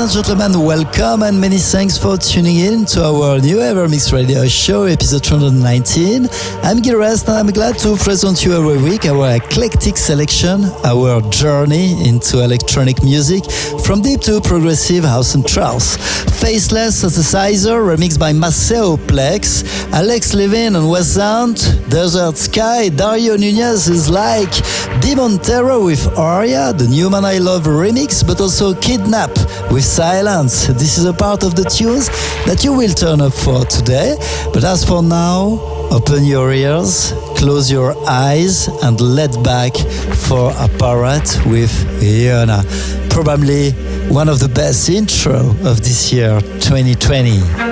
And gentlemen, welcome and many thanks for tuning in to our new Evermix Radio Show, episode 219. I'm Gil Everest and I'm glad to present you every week our eclectic selection, our journey into electronic music, from deep to progressive house and trance. Faceless Synthesizer, remixed by Maceo Plex, Alex Levin and West Sound, Desert Sky, Dario Nunez is like Demon Terror with Aria, the new Man I Love remix, but also Kidnap with Silence. This is a part of the tunes that you will turn up for today. But as for now, open your ears, close your eyes, and let back for a Apparat with Iona. Probably one of the best intro of this year, 2020.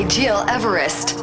By Gil Everest.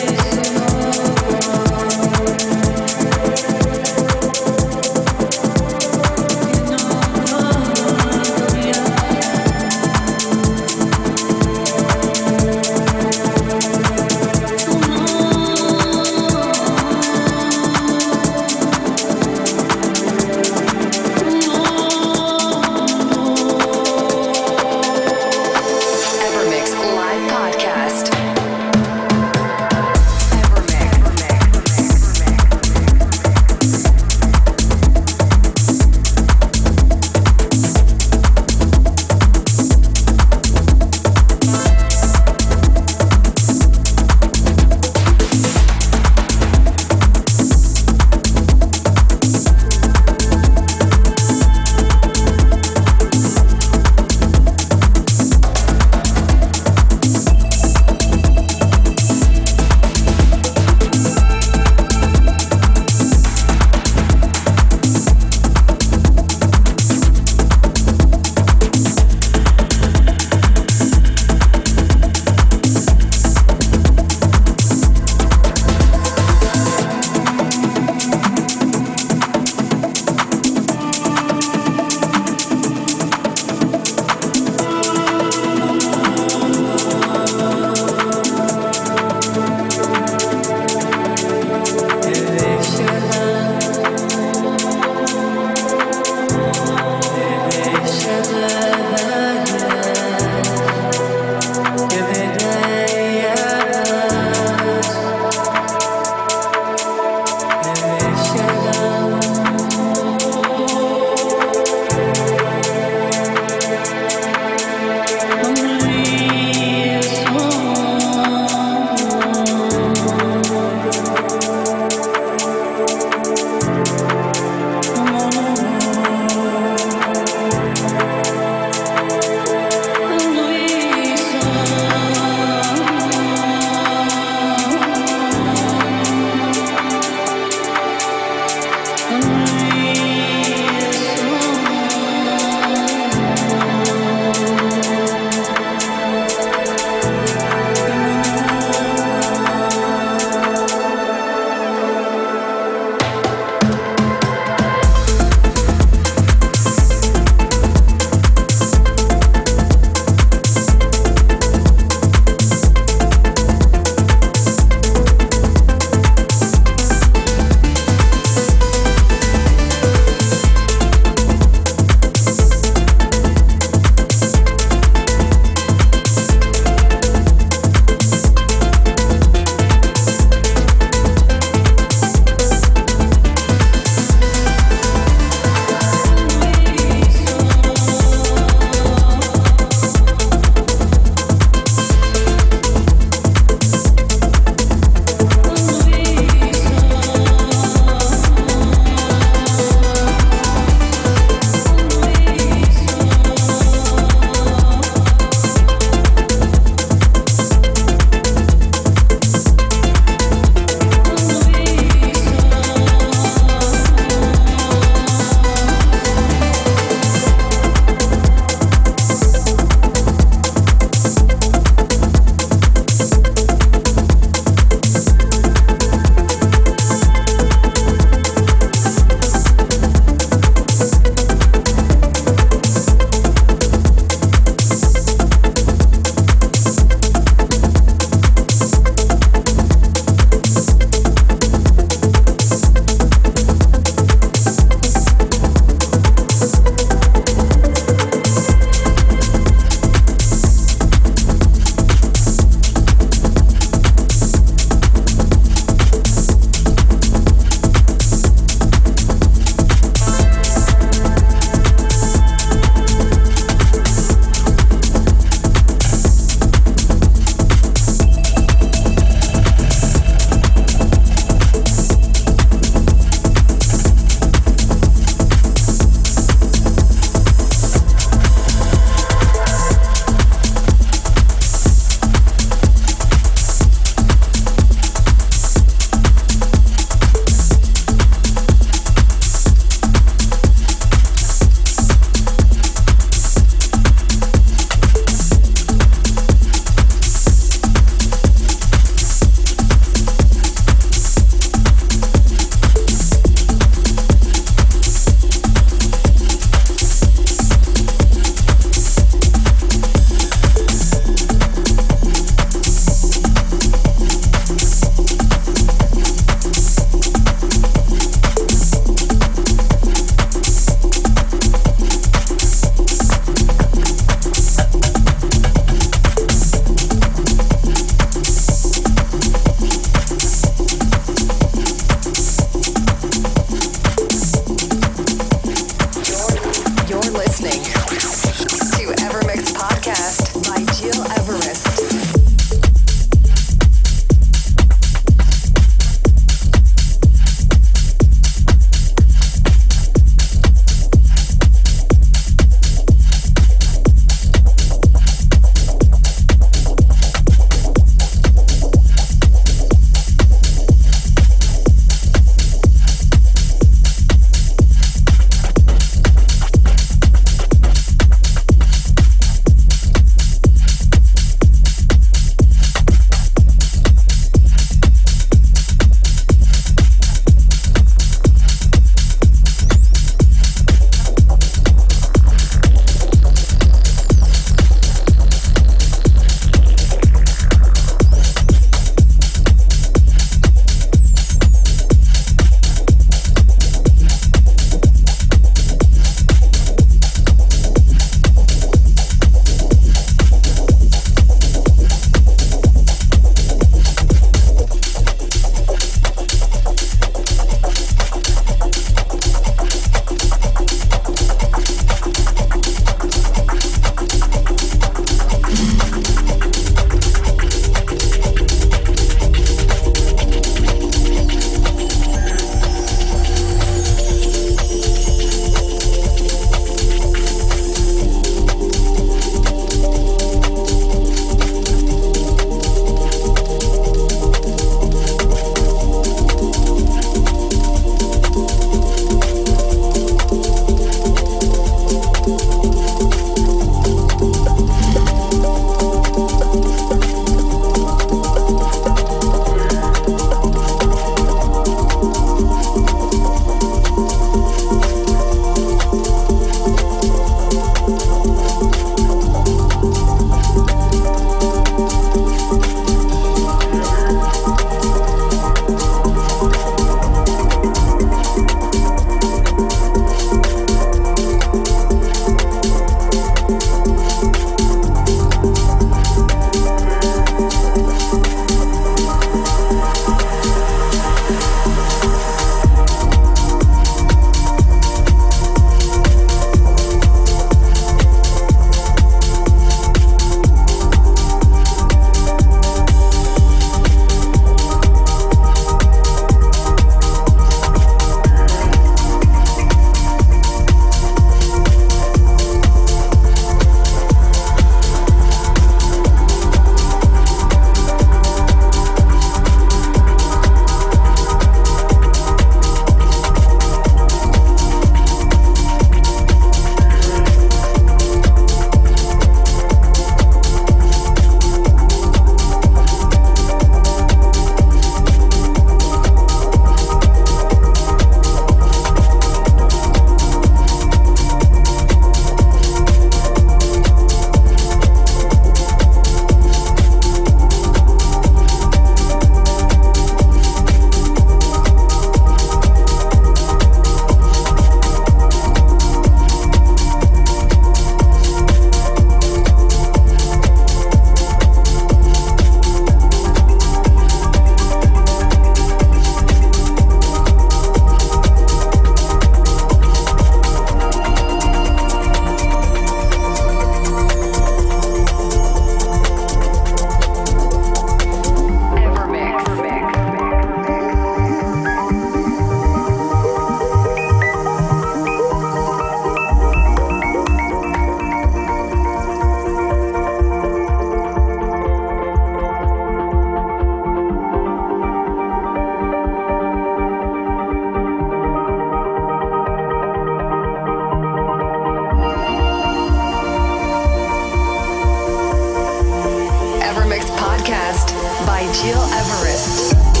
Gil Everest.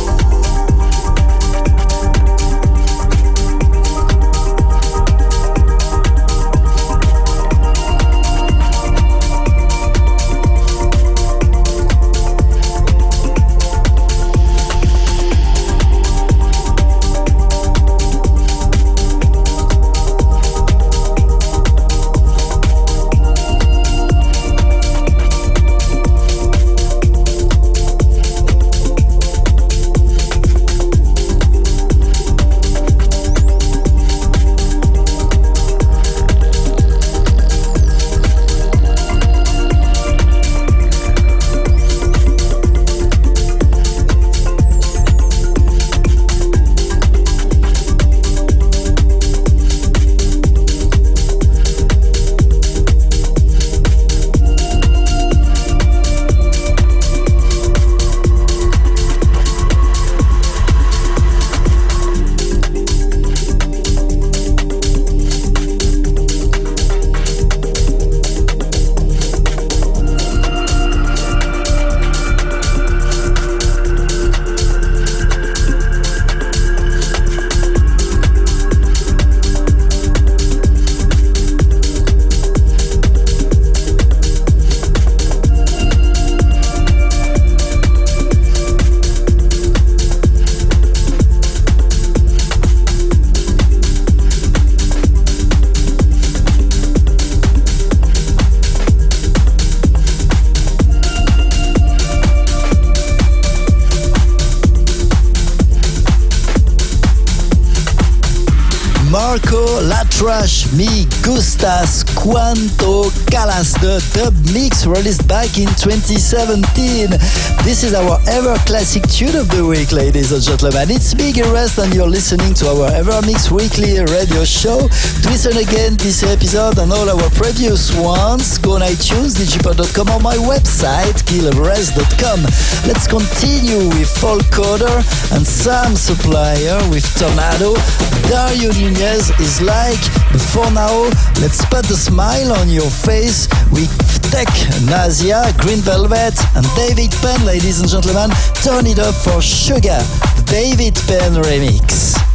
Gustas Quanto Calas, the dub mix released back in 2017. This is our ever classic tune of the week, ladies and gentlemen. It's Big Rest, and you're listening to our Ever Mix weekly radio show. Listen again this episode and all our previous ones, go on iTunes, digipod.com, or my website, gileverest.com. Let's continue with Volkoder and Sam Supplier with Tornado. Dario Nunez is like, for now, let's put the smile on your face with Tech, Nazia, Green Velvet, and David Penn, ladies and gentlemen. Turn it up for Sugar, David Penn remix.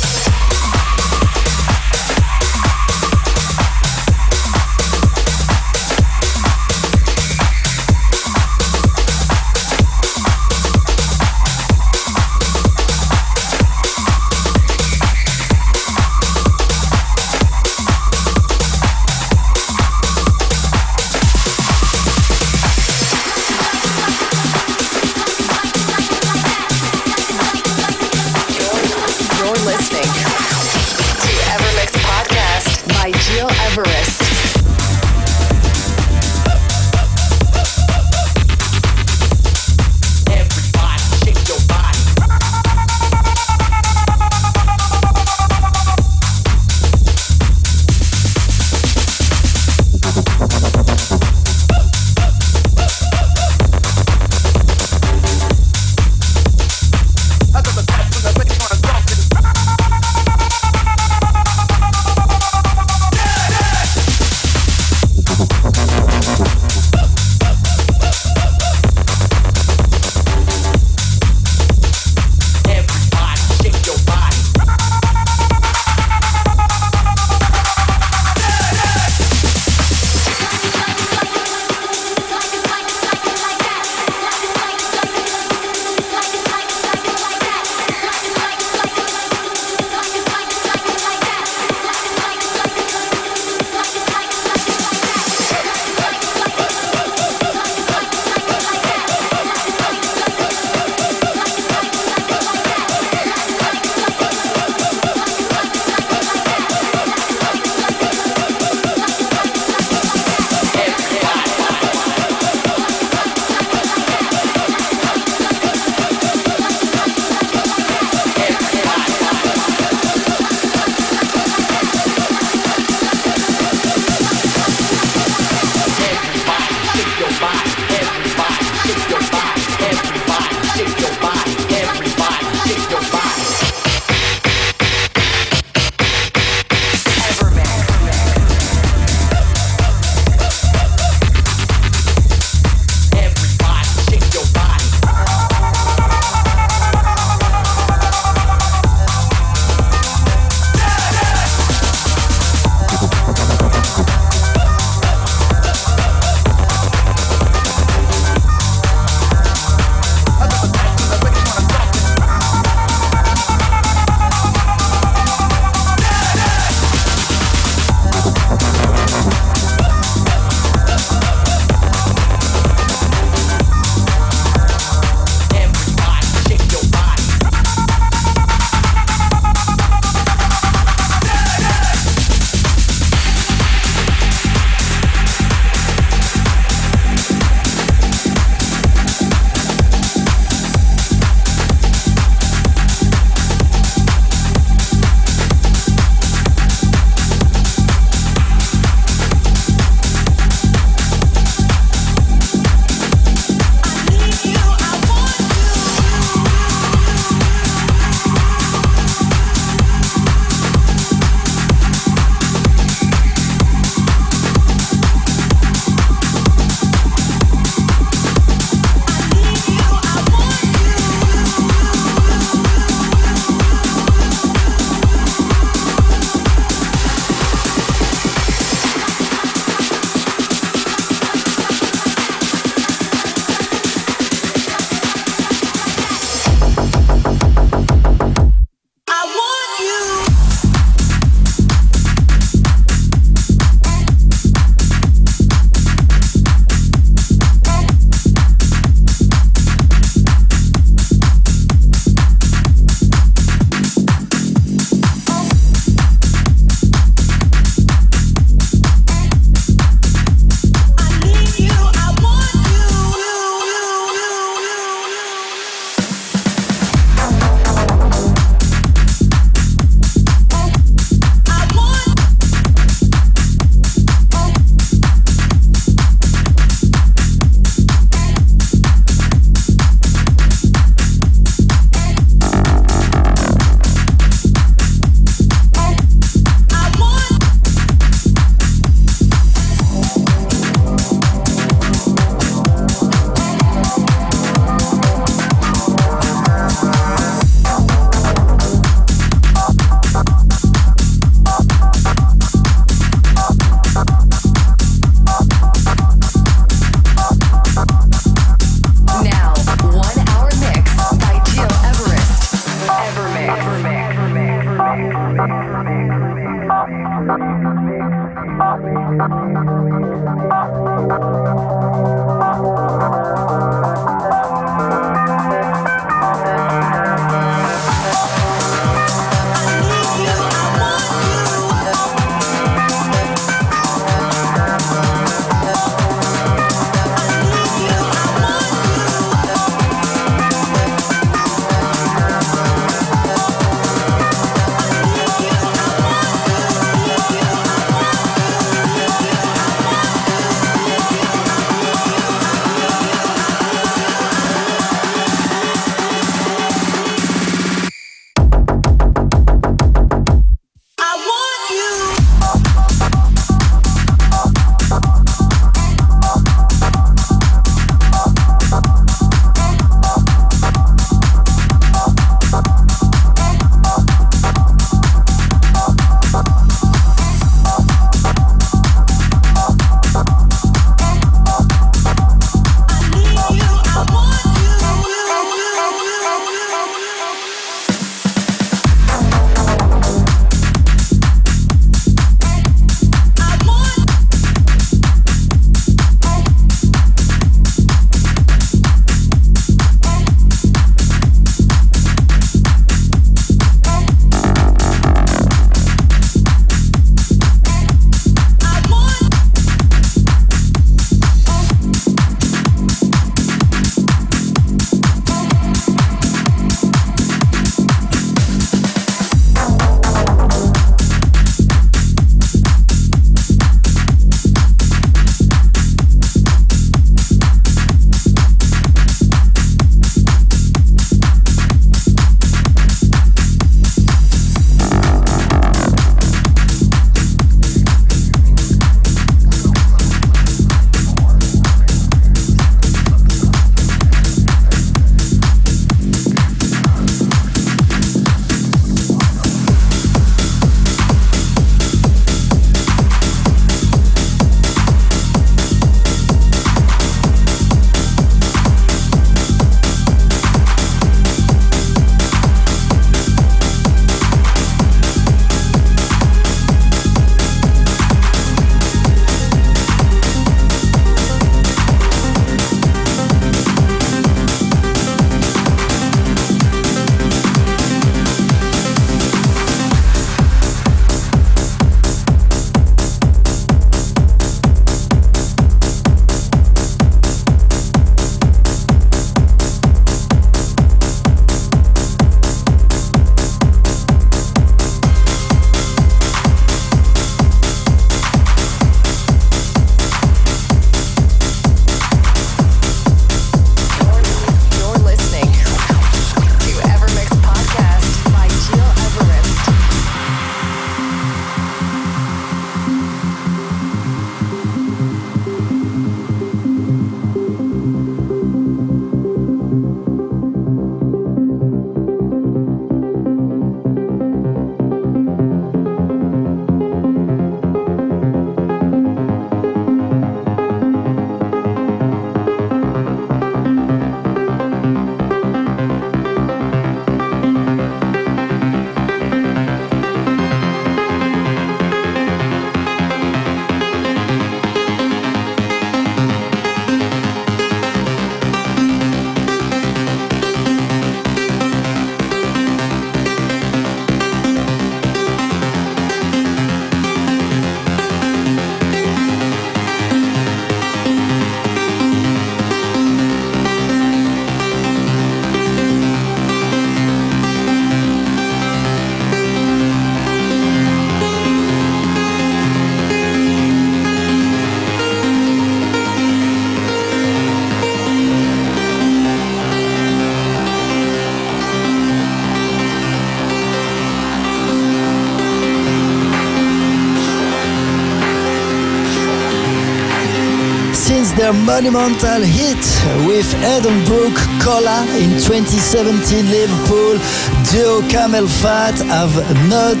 Their monumental hit with Elderbrook Cola in 2017 Liverpool. Duo CamelPhat have not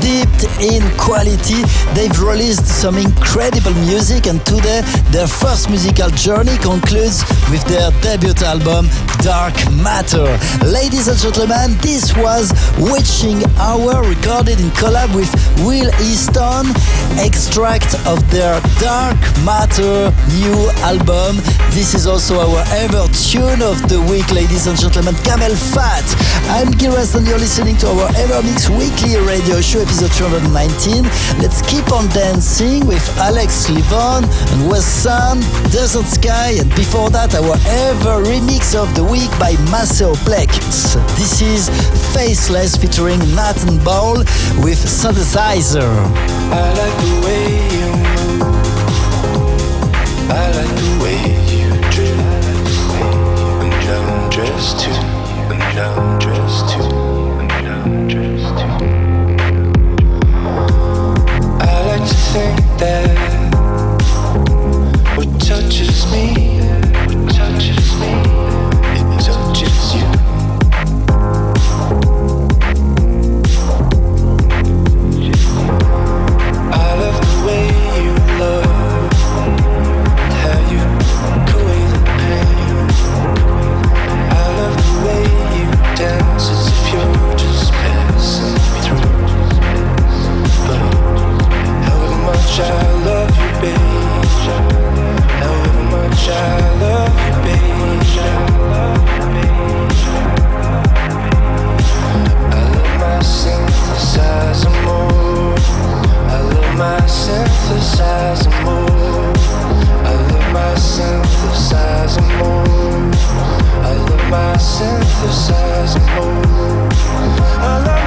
dipped in quality. They've released some incredible music and today their first musical journey concludes with their debut album Dark Matter. Ladies and gentlemen, this was Witching Hour recorded in collab with Will Easton, extract of their Dark Matter new album. This is also our ever tune of the week, ladies and gentlemen, CamelPhat. I'm Giras and you're listening to our EverMix weekly radio show episode 219. Let's keep on dancing with Alex Levon and Wesson, Desert Sky, and before that, our ever remix of the week by Maceo Plex. This is Faceless featuring Nathan Ball with Synthesizer. That my synthesizer more.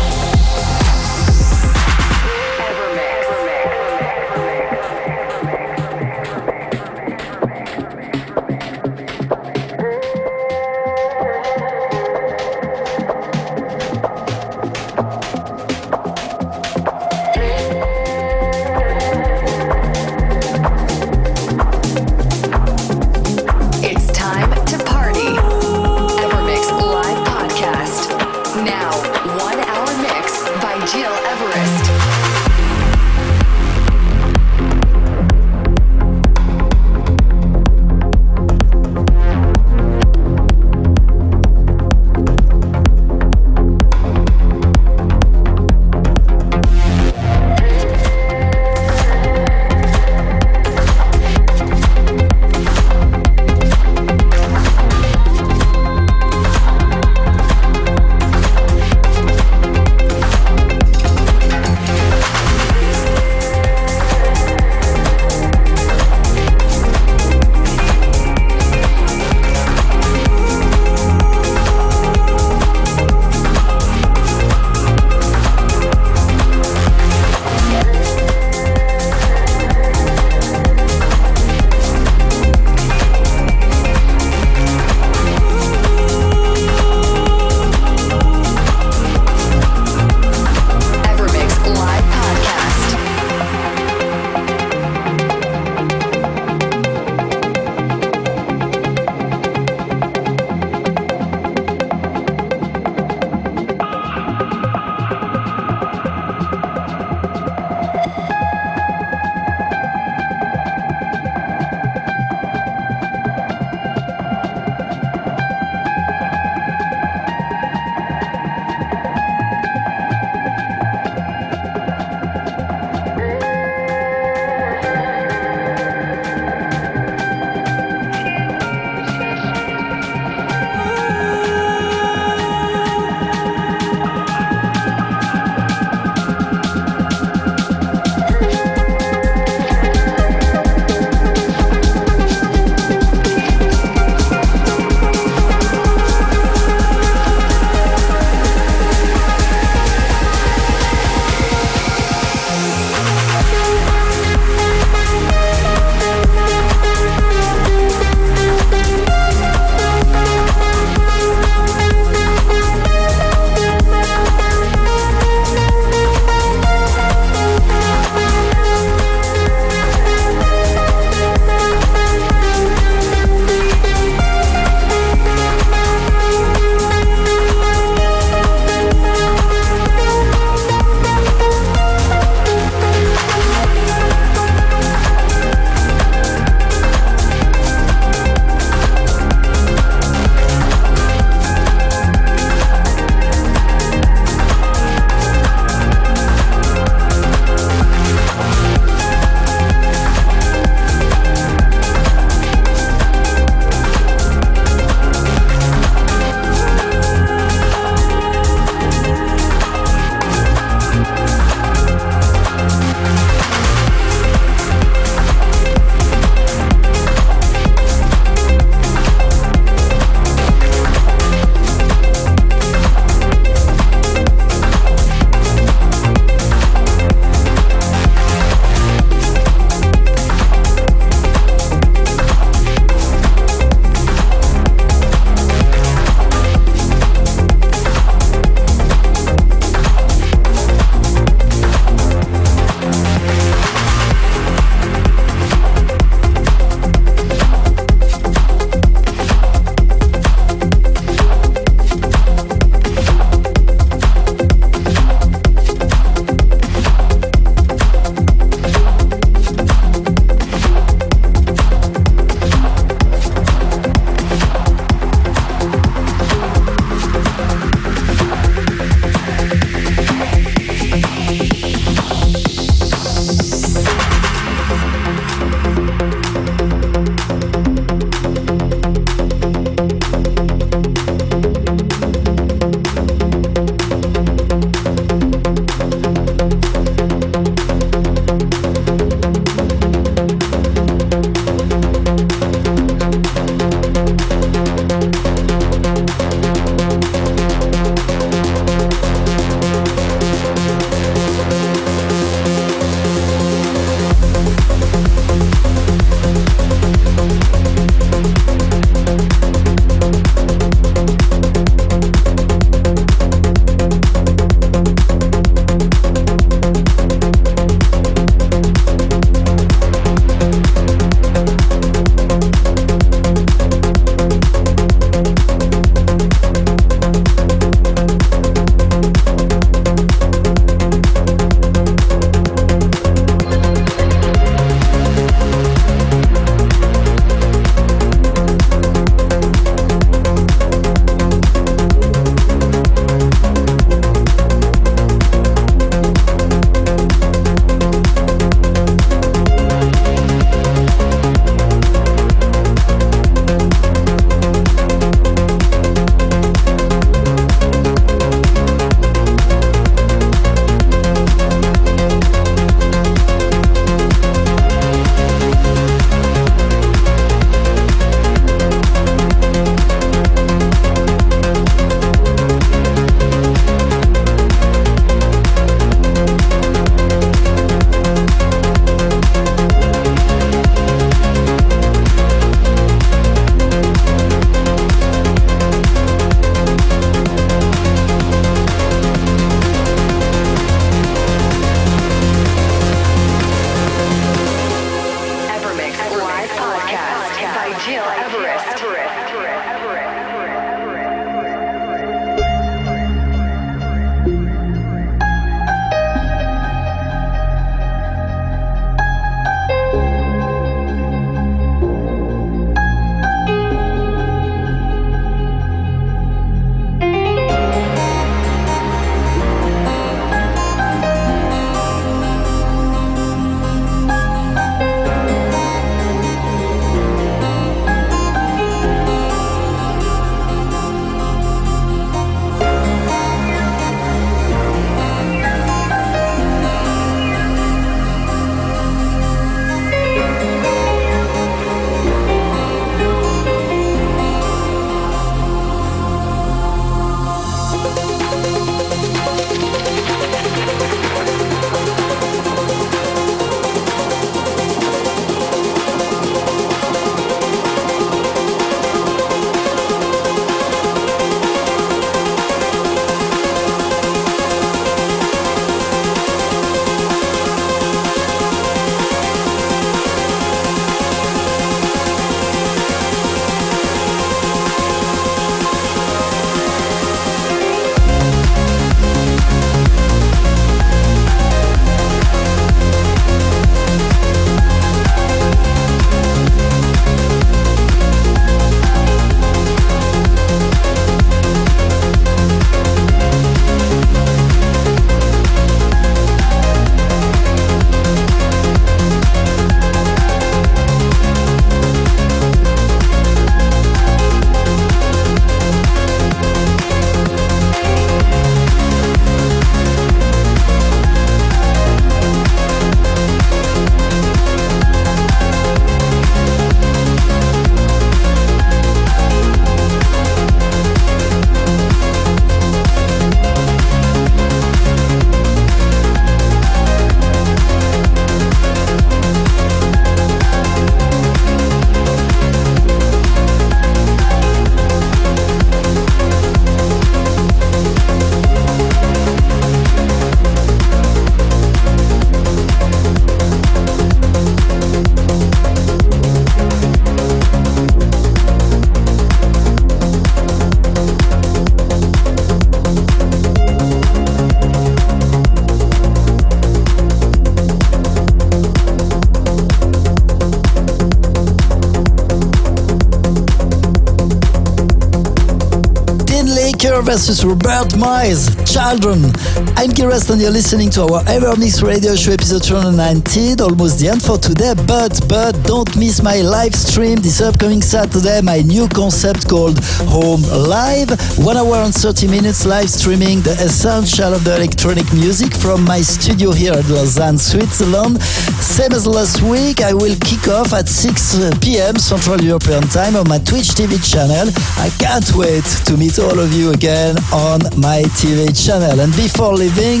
Versus Robert Miles, Children. I'm Giras and you're listening to our Ever Evermix Radio Show episode 219, almost the end for today, but, but don't miss my live stream this upcoming Saturday, my new concept called Home Live. One hour and 30 minutes live streaming the essential of the electronic music from my studio here at Lausanne, Switzerland. Same as last week, I will kick off at 6 uh, p.m. Central European Time on my Twitch TV channel. I can't wait to meet all of you again on my TV channel. And before leaving,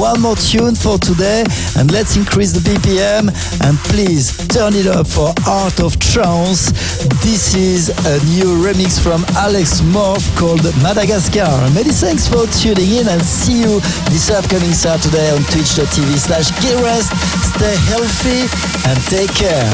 one more tune for today, and let's increase the BPM and please turn it up for Art of Trance. This is a new remix from Alex Morph called Madagascar. Many thanks for tuning in and see you this upcoming Saturday on twitch.tv slash. Stay healthy and take care.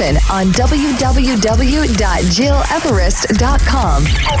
Information on www.gileverest.com.